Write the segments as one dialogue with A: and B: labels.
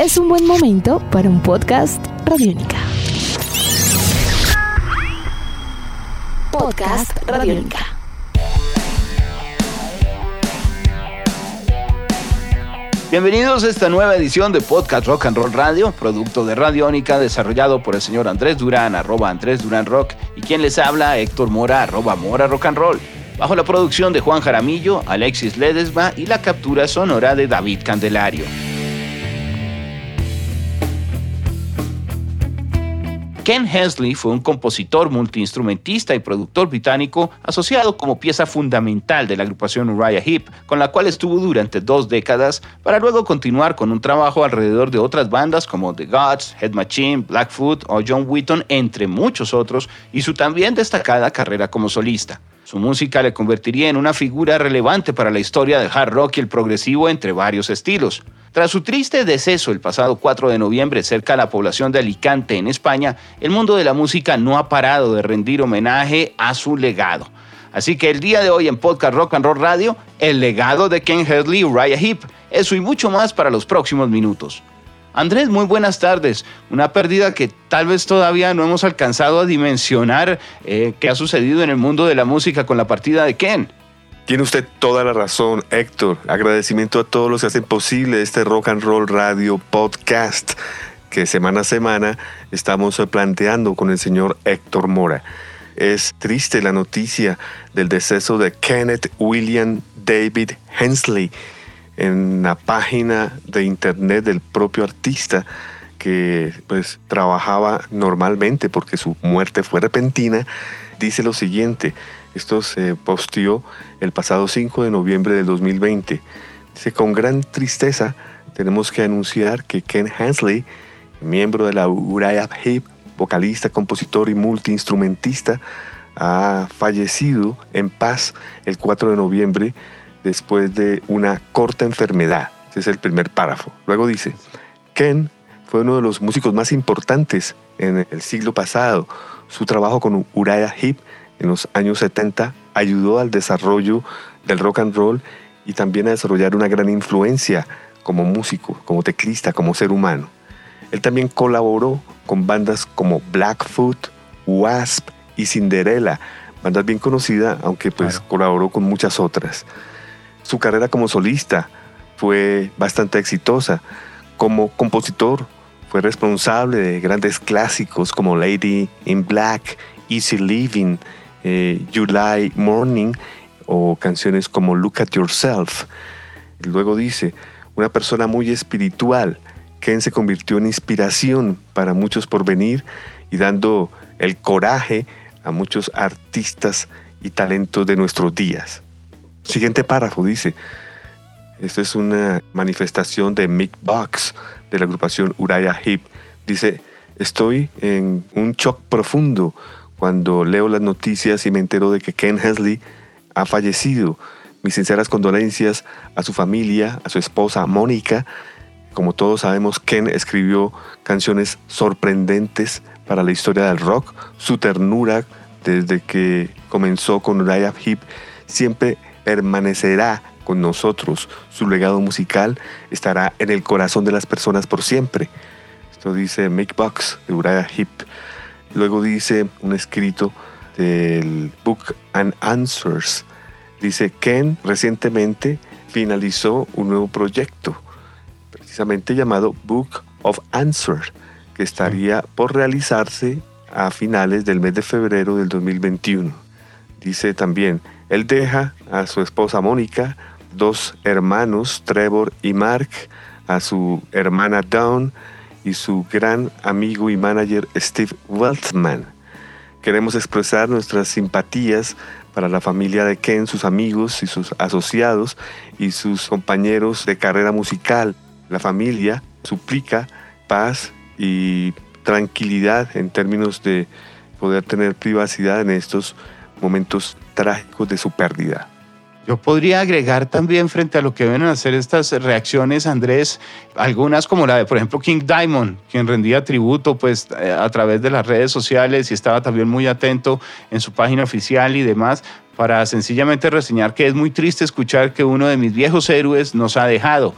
A: es un buen momento para un podcast Radiónica. Podcast Radiónica.
B: Bienvenidos a esta nueva edición de Podcast Rock and Roll Radio, producto de Radiónica desarrollado por el señor Andrés Durán, arroba Andrés Durán Rock, y quien les habla, Héctor Mora, arroba Mora Rock and Roll, bajo la producción de Juan Jaramillo, Alexis Ledesma y la captura sonora de David Candelario. Ken Hensley fue un compositor, multiinstrumentista y productor británico asociado como pieza fundamental de la agrupación Uriah Heep, con la cual estuvo durante dos décadas para luego continuar con un trabajo alrededor de otras bandas como The Gods, Head Machine, Blackfoot o John Wheaton, entre muchos otros, y su también destacada carrera como solista. Su música le convertiría en una figura relevante para la historia del hard rock y el progresivo entre varios estilos. Tras su triste deceso el pasado 4 de noviembre cerca de la población de Alicante, en España, el mundo de la música no ha parado de rendir homenaje a su legado. Así que el día de hoy en Podcast Rock and Roll Radio, el legado de Ken Hedley y Uriah Heep. Eso y mucho más para los próximos minutos. Andrés, muy buenas tardes. Una pérdida que tal vez todavía no hemos alcanzado a dimensionar eh, qué ha sucedido en el mundo de la música con la partida de Ken.
C: Tiene usted toda la razón, Héctor. Agradecimiento a todos los que hacen posible este Rock and Roll Radio Podcast que semana a semana estamos planteando con el señor Héctor Mora. Es triste la noticia del deceso de Kenneth William David Hensley en la página de internet del propio artista que pues trabajaba normalmente porque su muerte fue repentina, dice lo siguiente, esto se posteó el pasado 5 de noviembre del 2020. Dice, con gran tristeza tenemos que anunciar que Ken Hensley, miembro de la Uriah Heep, vocalista, compositor y multiinstrumentista, ha fallecido en paz el 4 de noviembre después de una corta enfermedad. Ese es el primer párrafo. Luego dice, Ken fue uno de los músicos más importantes en el siglo pasado. Su trabajo con Uriah Heep en los años 70 ayudó al desarrollo del rock and roll y también a desarrollar una gran influencia como músico, como teclista, como ser humano. Él también colaboró con bandas como Blackfoot, Wasp y Cinderella, bandas bien conocidas, aunque pues colaboró con muchas otras. Su carrera como solista fue bastante exitosa. Como compositor fue responsable de grandes clásicos como Lady in Black, Easy Living, eh, July Morning o canciones como Look at Yourself. Luego dice, una persona muy espiritual. Ken se convirtió en inspiración para muchos por venir y dando el coraje a muchos artistas y talentos de nuestros días. Siguiente párrafo dice, esto es una manifestación de Mick Box de la agrupación Uriah Heep. Dice, estoy en un shock profundo cuando leo las noticias y me entero de que Ken Hensley ha fallecido. Mis sinceras condolencias a su familia, a su esposa Mónica. Como todos sabemos, Ken escribió canciones sorprendentes para la historia del rock. Su ternura desde que comenzó con Uriah Heep siempre permanecerá con nosotros. Su legado musical estará en el corazón de las personas por siempre. Esto dice Mick Box de Uriah Heep. Luego dice un escrito del Book and Answers. Dice, Ken recientemente finalizó un nuevo proyecto, precisamente llamado Book of Answers, que estaría por realizarse a finales del mes de febrero del 2021. Dice también, él deja a su esposa Mónica, dos hermanos, Trevor y Mark, a su hermana Dawn y su gran amigo y manager Steve Weltman. Queremos expresar nuestras simpatías para la familia de Ken, sus amigos y sus asociados y sus compañeros de carrera musical. La familia suplica paz y tranquilidad en términos de poder tener privacidad en estos momentos trágicos de su pérdida.
B: Yo podría agregar también frente a lo que ven a hacer estas reacciones, Andrés, algunas como la de, por ejemplo, King Diamond, quien rendía tributo pues eh, a través de las redes sociales y estaba también muy atento en su página oficial y demás para sencillamente reseñar que es muy triste escuchar que uno de mis viejos héroes nos ha dejado.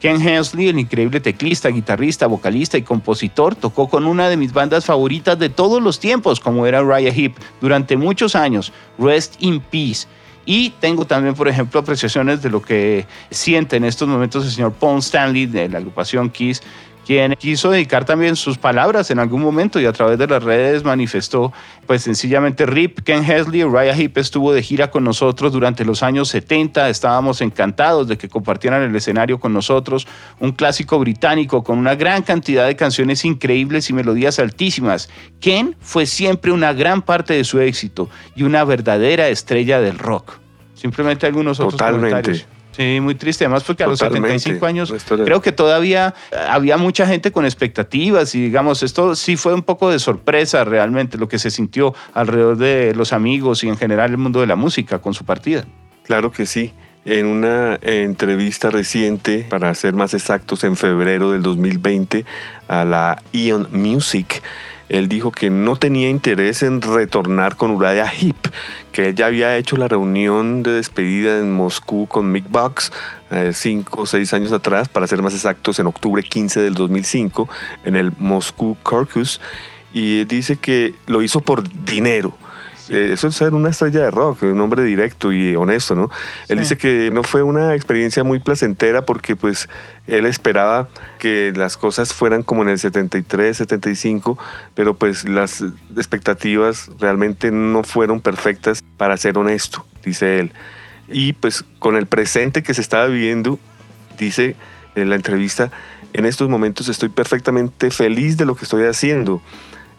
B: Ken Hensley, el increíble teclista, guitarrista, vocalista y compositor, tocó con una de mis bandas favoritas de todos los tiempos, como era Raya Heep, durante muchos años, Rest in Peace. Y tengo también, por ejemplo, apreciaciones de lo que siente en estos momentos el señor Paul Stanley de la agrupación Kiss, quien quiso dedicar también sus palabras en algún momento y a través de las redes manifestó, pues sencillamente Rip, Ken Hesley, Raya Heep estuvo de gira con nosotros durante los años 70, estábamos encantados de que compartieran el escenario con nosotros, un clásico británico con una gran cantidad de canciones increíbles y melodías altísimas. Ken fue siempre una gran parte de su éxito y una verdadera estrella del rock. Simplemente algunos otros
C: Totalmente.
B: comentarios. Sí, muy triste. Además, porque a los
C: Totalmente.
B: 75 años creo que todavía eh, había mucha gente con expectativas y digamos, esto sí fue un poco de sorpresa realmente lo que se sintió alrededor de los amigos y en general el mundo de la música con su partida.
C: Claro que sí. En una entrevista reciente, para ser más exactos, en febrero del 2020, a la Ion Music, él dijo que no tenía interés en retornar con Uriah Heep, que él ya había hecho la reunión de despedida en Moscú con Mick Box eh, cinco o seis años atrás, para ser más exactos, en octubre 15 del 2005, en el Moscú Circus, y dice que lo hizo por dinero. Eh, Eso es ser una estrella de rock, un hombre directo y honesto, ¿no? Él
B: Sí.
C: dice que no fue una experiencia muy placentera porque pues él esperaba que las cosas fueran como en el 73, 75, pero pues las expectativas realmente no fueron perfectas para ser honesto, dice él. Y pues con el presente que se estaba viviendo, dice en la entrevista, en estos momentos estoy perfectamente feliz de lo que estoy haciendo.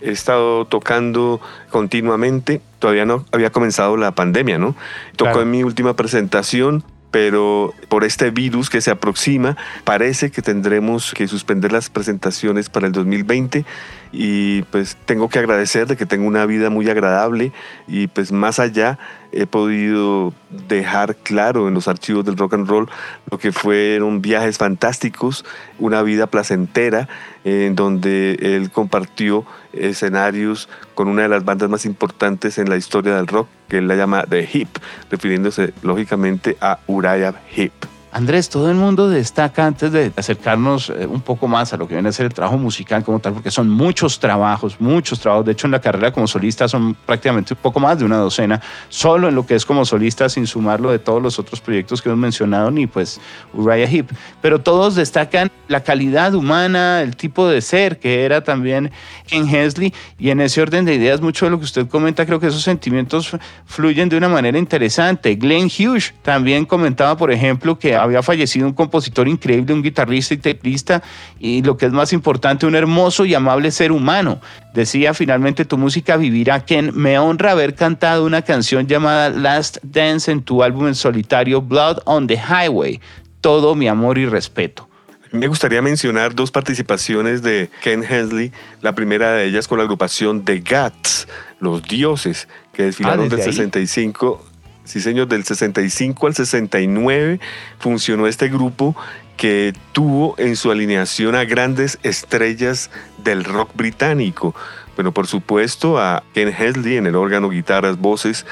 C: He estado tocando continuamente, todavía no había comenzado la pandemia, ¿no? Tocó
B: Claro.
C: en mi última presentación, pero por este virus que se aproxima, parece que tendremos que suspender las presentaciones para el 2020 y pues tengo que agradecer de que tengo una vida muy agradable y pues más allá he podido dejar claro en los archivos del rock and roll lo que fueron viajes fantásticos, una vida placentera en donde él compartió escenarios con una de las bandas más importantes en la historia del rock, que él la llama The Hip, refiriéndose lógicamente a Uriah Heep.
B: Andrés, todo el mundo destaca antes de acercarnos eh, un poco más a lo que viene a ser el trabajo musical como tal, porque son muchos trabajos, muchos trabajos. De hecho, en la carrera como solista son prácticamente un poco más de una docena, solo en lo que es como solista, sin sumarlo de todos los otros proyectos que hemos mencionado, ni pues Uriah Heep. Pero todos destacan la calidad humana, el tipo de ser que era también Ken Hensley. Y en ese orden de ideas, mucho de lo que usted comenta, creo que esos sentimientos fluyen de una manera interesante. Glenn Hughes también comentaba, por ejemplo, que había fallecido un compositor increíble, un guitarrista y teclista, y lo que es más importante, un hermoso y amable ser humano. Decía finalmente, tu música vivirá, Ken. Me honra haber cantado una canción llamada Last Dance en tu álbum en solitario, Blood on the Highway. Todo mi amor y respeto.
C: Me gustaría mencionar dos participaciones de Ken Hensley, la primera de ellas con la agrupación The Gods, Los Dioses, que desfilaron
B: Ah,
C: del
B: ¿desde ahí?
C: 65, sí señor, del 65 al 69 funcionó este grupo que tuvo en su alineación a grandes estrellas del rock británico. Bueno, por supuesto a Ken Hensley en el órgano, guitarras, voces,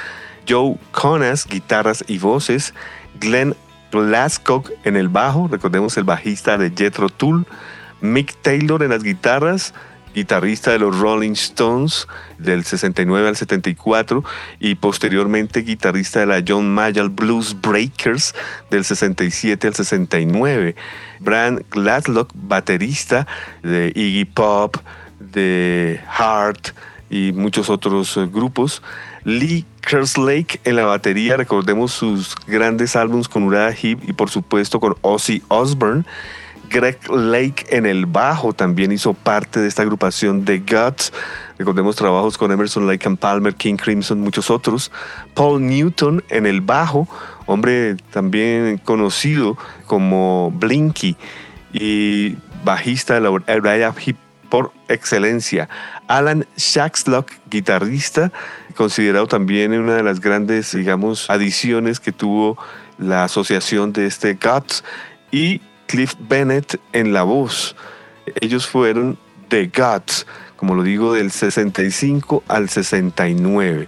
C: Joe Conas, guitarras y voces, Glenn Glasscock en el bajo, recordemos el bajista de Jethro Tull, Mick Taylor en las guitarras, guitarrista de los Rolling Stones del 69 al 74 y posteriormente guitarrista de la John Mayall Blues Breakers del 67 al 69. Brand Glaslock, baterista de Iggy Pop, de Heart y muchos otros eh, grupos. Lee Kerslake en la batería, recordemos sus grandes álbumes con Uriah Heep y por supuesto con Ozzy Osbourne. Greg Lake en el bajo también hizo parte de esta agrupación de Guts. Recordemos trabajos con Emerson, Lake and Palmer, King Crimson, muchos otros. Paul Newton en el bajo, hombre también conocido como Blinky y bajista de la Uriah Heep por excelencia. Alan Shaxlock, guitarrista, considerado también una de las grandes, digamos, adiciones que tuvo la asociación de este Guts. Y Cliff Bennett en la voz. Ellos fueron The Guts, como lo digo, del 65 al 69.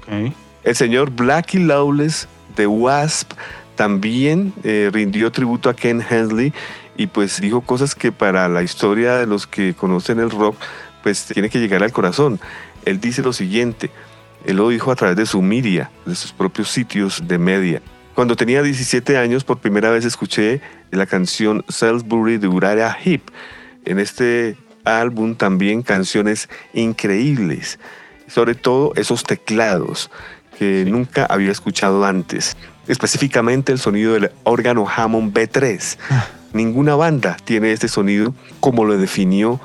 B: Okay.
C: El señor Blackie Lawless de Wasp también eh, rindió tributo a Ken Hensley y pues dijo cosas que para la historia de los que conocen el rock, pues tiene que llegar al corazón. Él dice lo siguiente, él lo dijo a través de su media, de sus propios sitios de media. Cuando tenía 17 años, por primera vez escuché la canción Salisbury de Uriah Heep. En este álbum también canciones increíbles, sobre todo esos teclados que nunca había escuchado antes, específicamente el sonido del órgano Hammond B3. Ah. Ninguna banda tiene este sonido como lo definió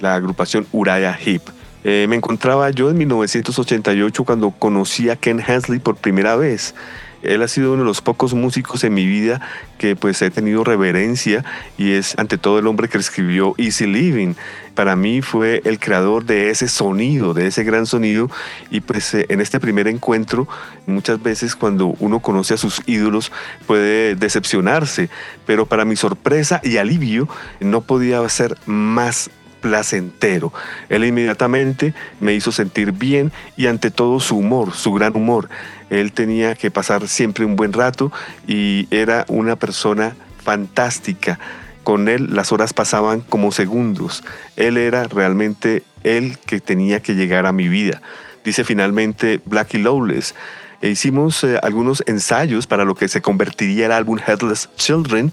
C: la agrupación Uriah Heep. Eh, me encontraba yo en 1988 cuando conocí a Ken Hensley por primera vez. Él ha sido uno de los pocos músicos en mi vida que pues he tenido reverencia y es ante todo el hombre que escribió Easy Living. Para mí fue el creador de ese sonido, de ese gran sonido y pues eh, en este primer encuentro muchas veces cuando uno conoce a sus ídolos puede decepcionarse, pero para mi sorpresa y alivio no podía ser más placentero. Él inmediatamente me hizo sentir bien y ante todo su humor, su gran humor. Él tenía que pasar siempre un buen rato y era una persona fantástica. Con él las horas pasaban como segundos. Él era realmente el que tenía que llegar a mi vida. Dice finalmente Blackie Lawless. E hicimos eh, algunos ensayos para lo que se convertiría el álbum Headless Children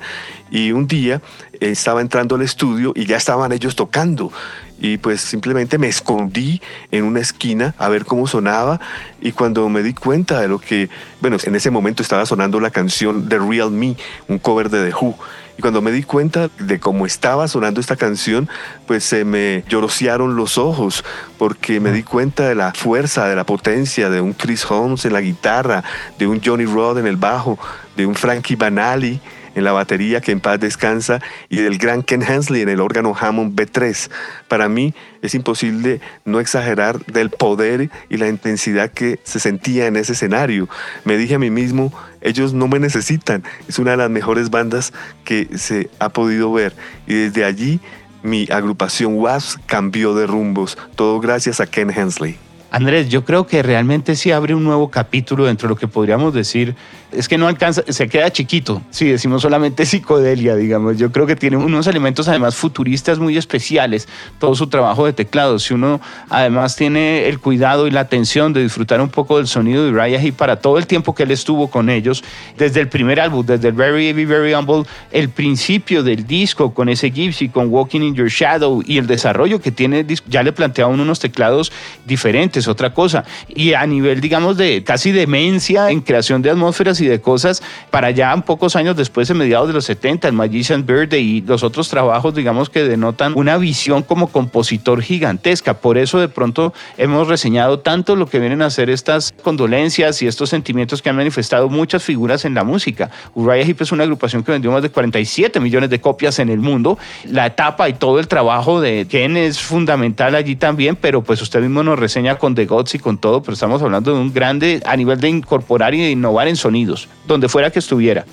C: y un día estaba entrando al estudio y ya estaban ellos tocando y pues simplemente me escondí en una esquina a ver cómo sonaba y cuando me di cuenta de lo que, bueno, en ese momento estaba sonando la canción The Real Me, un cover de The Who. Y cuando me di cuenta de cómo estaba sonando esta canción, pues se me llorosearon los ojos, porque me di cuenta de la fuerza, de la potencia de un Chris Holmes en la guitarra, de un Johnny Rod en el bajo, de un Frankie Banali en la batería que en paz descansa y del gran Ken Hensley en el órgano Hammond B3. Para mí es imposible no exagerar del poder y la intensidad que se sentía en ese escenario. Me dije a mí mismo, ellos no me necesitan, es una de las mejores bandas que se ha podido ver y desde allí mi agrupación WASP cambió de rumbos, todo gracias a Ken Hensley.
B: Andrés, yo creo que realmente sí abre un nuevo capítulo dentro de lo que podríamos decir es que no alcanza, se queda chiquito. Si decimos solamente psicodelia, digamos. Yo creo que tiene unos elementos además futuristas muy especiales, todo su trabajo de teclado. Si uno además tiene el cuidado y la atención de disfrutar un poco del sonido de Uriah y para todo el tiempo que él estuvo con ellos, desde el primer álbum, desde el Very Heavy, Very Humble, el principio del disco con ese Gypsy, con Walking in Your Shadow y el desarrollo que tiene, ya le planteaba unos teclados diferentes, otra cosa. Y a nivel, digamos, de casi demencia en creación de atmósferas y de cosas para ya pocos años después, en mediados de los 70, el Magician Birthday y los otros trabajos, digamos, que denotan una visión como compositor gigantesca. Por eso de pronto hemos reseñado tanto lo que vienen a ser estas condolencias y estos sentimientos que han manifestado muchas figuras en la música. Uriah Heep es una agrupación que vendió más de 47 millones de copias en el mundo. La etapa y todo el trabajo de Ken es fundamental allí también, pero pues usted mismo nos reseña con The Gods y con todo, pero estamos hablando de un grande a nivel de incorporar y de innovar en sonido donde fuera que estuviera.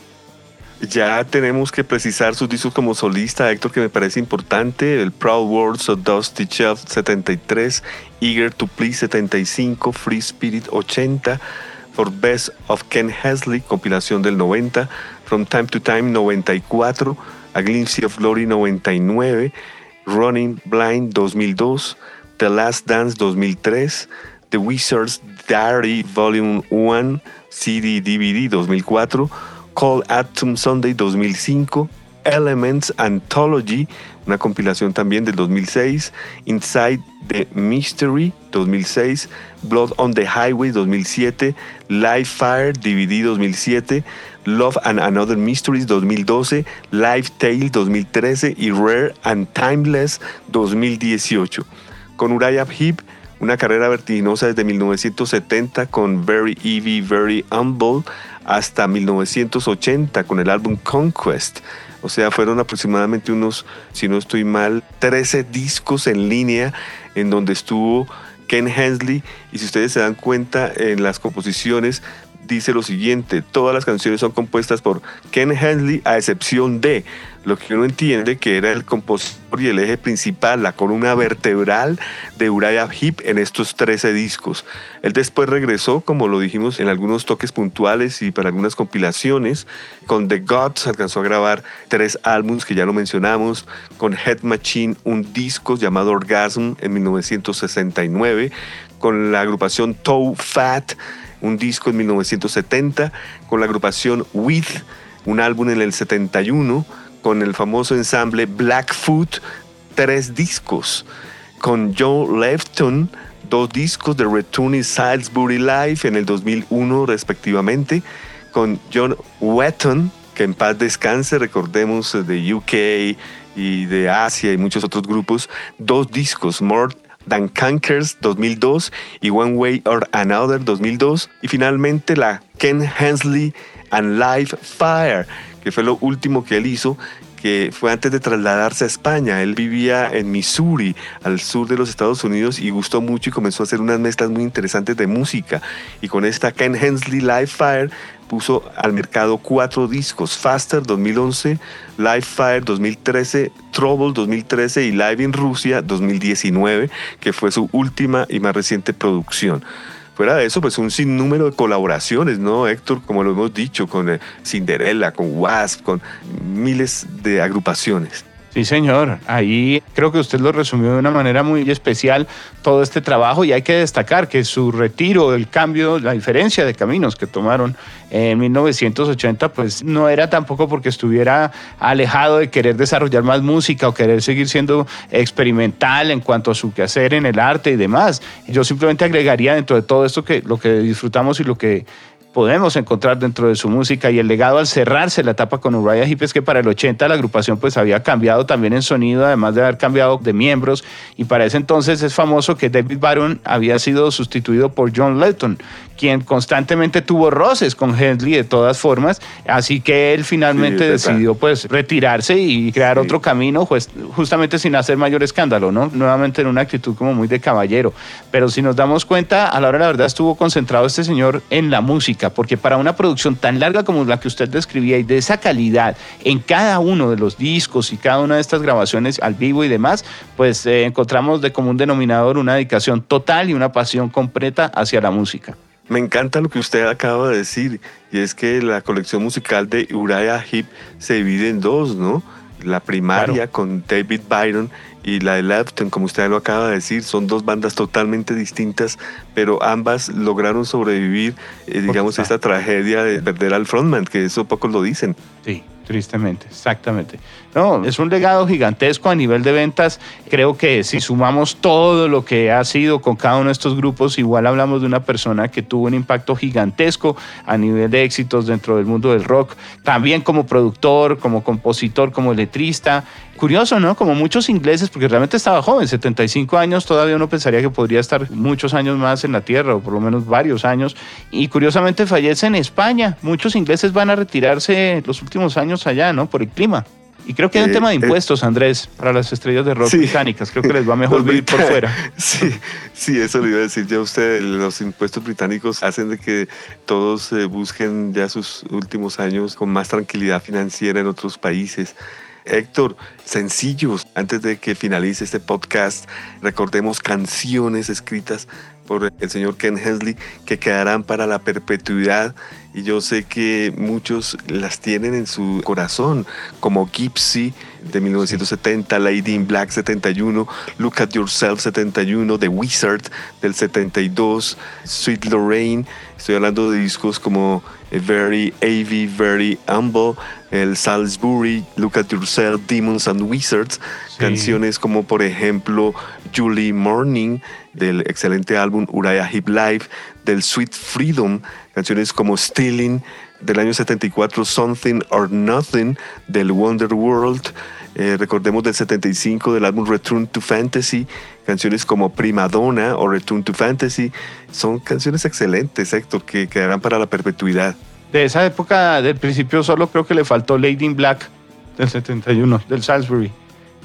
C: Ya tenemos que precisar sus discos como solista, Héctor, que me parece importante. El Proud Words of Dusty Shelf 73, Eager to Please 75, Free Spirit 80, For Best of Ken Hesley, compilación del 90, From Time to Time 94, A Glimpse of Glory 99, Running Blind 2002, The Last Dance 2003, The Wizard's Diary Volume 1, CD DVD 2004, Call Atom Sunday 2005, Elements Anthology, una compilación también del 2006, Inside the Mystery 2006, Blood on the Highway 2007, Live Fire DVD 2007, Love and Another Mysteries 2012, Live Tale 2013 y Rare and Timeless 2018. Con Uriah Heep una carrera vertiginosa desde 1970 con Very Evie, Very Humble hasta 1980 con el álbum Conquest. O sea, fueron aproximadamente unos, si no estoy mal, 13 discos en línea en donde estuvo Ken Hensley. Y si ustedes se dan cuenta en las composiciones, dice lo siguiente, todas las canciones son compuestas por Ken Hensley a excepción de lo que uno entiende que era el compositor y el eje principal, la columna vertebral de Uriah Heep en estos 13 discos. Él después regresó, como lo dijimos, en algunos toques puntuales y para algunas compilaciones. Con The Gods alcanzó a grabar tres álbumes que ya lo mencionamos. Con Head Machine un disco llamado Orgasm en 1969. Con la agrupación Toe Fat un disco en 1970. Con la agrupación With un álbum en el 71 con el famoso ensamble Blackfoot, tres discos. Con Joe Lefton, dos discos de Return in Salisbury Life en el 2001 respectivamente. Con John Wetton, que en paz descanse, recordemos de UK y de Asia y muchos otros grupos, dos discos, More Than Cankers 2002 y One Way or Another 2002. Y finalmente la Ken Hensley and Live Fire que fue lo último que él hizo, que fue antes de trasladarse a España. Él vivía en Missouri, al sur de los Estados Unidos, y gustó mucho y comenzó a hacer unas mezclas muy interesantes de música. Y con esta Ken Hensley Live Fire puso al mercado cuatro discos, Faster 2011, Live Fire 2013, Trouble 2013 y Live in Rusia 2019, que fue su última y más reciente producción. Fuera de eso, pues un sinnúmero de colaboraciones, ¿no, Héctor? Como lo hemos dicho, con eh, Cinderella, con Wasp, con miles de agrupaciones.
B: Sí, señor. Ahí creo que usted lo resumió de una manera muy especial todo este trabajo y hay que destacar que su retiro, el cambio, la diferencia de caminos que tomaron en 1980, pues no era tampoco porque estuviera alejado de querer desarrollar más música o querer seguir siendo experimental en cuanto a su quehacer en el arte y demás. Yo simplemente agregaría dentro de todo esto que lo que disfrutamos y lo que podemos encontrar dentro de su música y el legado al cerrarse la etapa con Uriah Heep es que para el 80 la agrupación pues había cambiado también en sonido, además de haber cambiado de miembros. Y para ese entonces es famoso que David Byron había sido sustituido por John Letton, quien constantemente tuvo roces con Hensley de todas formas, así que él finalmente decidió pues retirarse y crear otro camino, pues justamente sin hacer mayor escándalo, ¿no? Nuevamente en una actitud como muy de caballero, pero si nos damos cuenta, a la hora de la verdad estuvo concentrado este señor en la música, porque para una producción tan larga como la que usted describía y de esa calidad en cada uno de los discos y cada una de estas grabaciones al vivo y demás, pues eh, encontramos de común denominador una dedicación total y una pasión completa hacia la música.
C: Me encanta lo que usted acaba de decir, y es que la colección musical de Uriah Heep se divide en dos, ¿no? La primaria con David Byron y la de Lefton, como usted lo acaba de decir, son dos bandas totalmente distintas, pero ambas lograron sobrevivir, eh, digamos, esta tragedia de perder al frontman, que eso pocos lo dicen.
B: Sí, tristemente, exactamente. No, es un legado gigantesco a nivel de ventas. Creo que si sumamos todo lo que ha sido con cada uno de estos grupos, igual hablamos de una persona que tuvo un impacto gigantesco a nivel de éxitos dentro del mundo del rock, también como productor, como compositor, como letrista. Curioso, ¿no? Como muchos ingleses, porque realmente estaba joven, 75 años, todavía uno pensaría que podría estar muchos años más en la Tierra, o por lo menos varios años, y curiosamente fallece en España. Muchos ingleses van a retirarse los últimos años allá, ¿no? Por el clima. Y creo que hay un eh, tema de eh, impuestos, Andrés, para las estrellas de rock británicas. Creo que les va mejor vivir por fuera.
C: Sí, sí, eso le iba a decir ya a usted. Los impuestos británicos hacen de que todos eh, busquen ya sus últimos años con más tranquilidad financiera en otros países. Héctor, sencillos, antes de que finalice este podcast, recordemos canciones escritas por el señor Ken Hensley que quedarán para la perpetuidad y yo sé que muchos las tienen en su corazón, como Gypsy de 1970, Lady in Black 71, Look at Yourself 71, The Wizard del 72, Sweet Lorraine, estoy hablando de discos como Very AV, Very Humble, el Salisbury, Look at Yourself, Demons and Wizards, canciones como por ejemplo Julie Morning del excelente álbum Uriah Heep Live, del Sweet Freedom, canciones como Stealing del año 74, Something or Nothing del Wonder World, eh, recordemos del 75 del álbum Return to Fantasy, canciones como Prima Donna o Return to Fantasy, son canciones excelentes, Héctor, que quedarán para la perpetuidad
B: de esa época del principio solo creo que le faltó Lady in Black del 71, del Salisbury.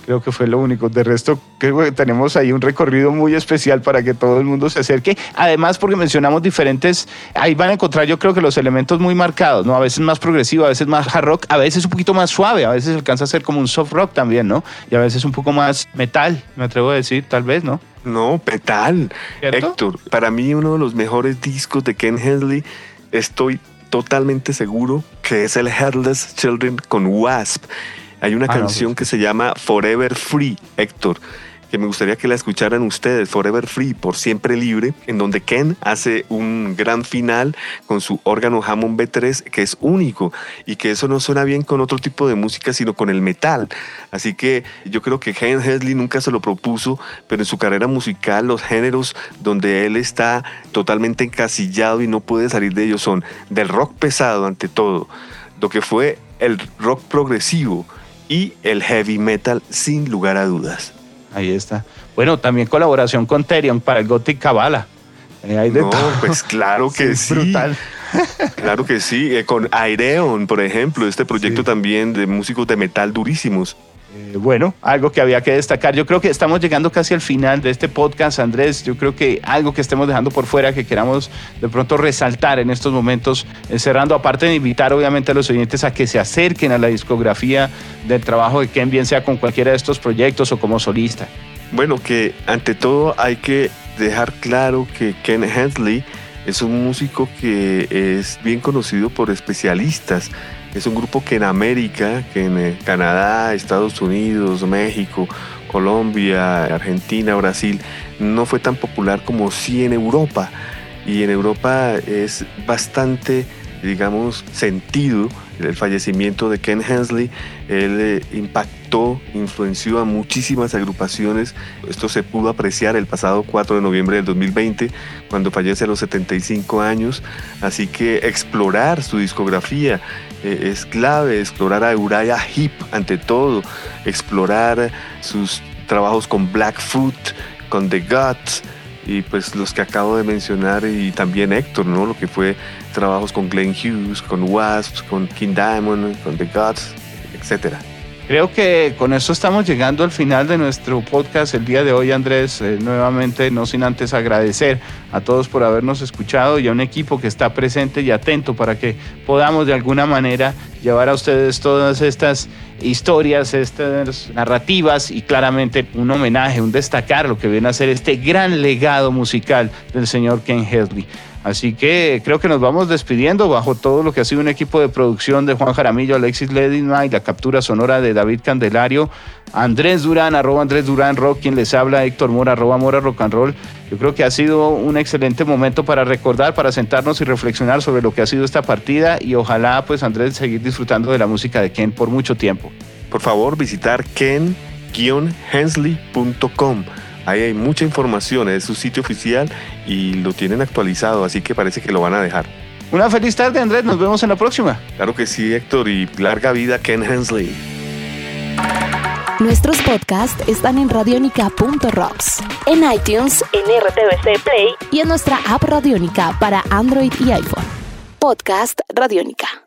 B: Creo que fue lo único. De resto, creo que tenemos ahí un recorrido muy especial para que todo el mundo se acerque. Además, porque mencionamos diferentes, ahí van a encontrar yo creo que los elementos muy marcados, ¿no? A veces más progresivo, a veces más hard rock, a veces un poquito más suave, a veces alcanza a ser como un soft rock también, ¿no? Y a veces un poco más metal, me atrevo a decir, tal vez, ¿no?
C: No, metal. Héctor, para mí uno de los mejores discos de Ken Hensley, estoy totalmente seguro que es el Headless Children con Wasp. Hay una ah, canción pues que se llama Forever Free, Héctor que me gustaría que la escucharan ustedes, Forever Free, por siempre libre, en donde Ken hace un gran final con su órgano Hammond B3, que es único y que eso no suena bien con otro tipo de música, sino con el metal. Así que yo creo que Ken Hesley nunca se lo propuso, pero en su carrera musical los géneros donde él está totalmente encasillado y no puede salir de ellos son del rock pesado ante todo, lo que fue el rock progresivo y el heavy metal sin lugar a dudas.
B: Ahí está. Bueno, también colaboración con Terion para el Gothic Cabala.
C: Eh, no, pues claro que sí. Brutal. Claro que sí. Eh, con Aireon, por ejemplo, este proyecto también de músicos de metal durísimos.
B: Eh, bueno, algo que había que destacar. Yo creo que estamos llegando casi al final de este podcast, Andrés. Yo creo que algo que estemos dejando por fuera, que queramos de pronto resaltar en estos momentos, cerrando, aparte de invitar obviamente a los oyentes a que se acerquen a la discografía del trabajo de Ken, bien sea con cualquiera de estos proyectos o como solista.
C: Bueno, que ante todo hay que dejar claro que Ken Hensley es un músico que es bien conocido por especialistas es un grupo que en América, que en eh, Canadá, Estados Unidos, México, Colombia, Argentina, Brasil, no fue tan popular como sí en Europa. Y en Europa es bastante, digamos, sentido el fallecimiento de Ken Hensley. Él eh, impactó, influenció a muchísimas agrupaciones. Esto se pudo apreciar el pasado 4 de noviembre del 2020, cuando fallece a los 75 años. Así que explorar su discografía eh, es clave, explorar a Uriah Heep ante todo, explorar sus trabajos con Blackfoot, con The Guts y pues los que acabo de mencionar y también Héctor, ¿no? Lo que fue trabajos con Glenn Hughes, con Wasps, con King Diamond, con The Guts, etcétera.
B: Creo que con eso estamos llegando al final de nuestro podcast el día de hoy, Andrés. Eh, nuevamente, no sin antes agradecer a todos por habernos escuchado y a un equipo que está presente y atento para que podamos de alguna manera llevar a ustedes todas estas historias, estas narrativas y claramente un homenaje, un destacar lo que viene a ser este gran legado musical del señor Ken Hesley. Así que creo que nos vamos despidiendo bajo todo lo que ha sido un equipo de producción de Juan Jaramillo, Alexis Ledinma y la captura sonora de David Candelario, Andrés Durán, arroba Andrés Durán Rock, quien les habla, Héctor Mora, arroba Mora Rock and Roll. Yo creo que ha sido un excelente momento para recordar, para sentarnos y reflexionar sobre lo que ha sido esta partida y ojalá pues Andrés seguir disfrutando de la música de Ken por mucho tiempo.
C: Por favor, visitar ken-hensley.com Ahí hay mucha información, es su sitio oficial y lo tienen actualizado, así que parece que lo van a dejar.
B: Una feliz tarde, Andrés. Nos vemos en la próxima.
C: Claro que sí, Héctor, y larga vida Ken Hensley.
A: Nuestros podcasts están en radionica.rocks, en iTunes, en RTVC Play y en nuestra app Radionica para Android y iPhone. Podcast Radionica.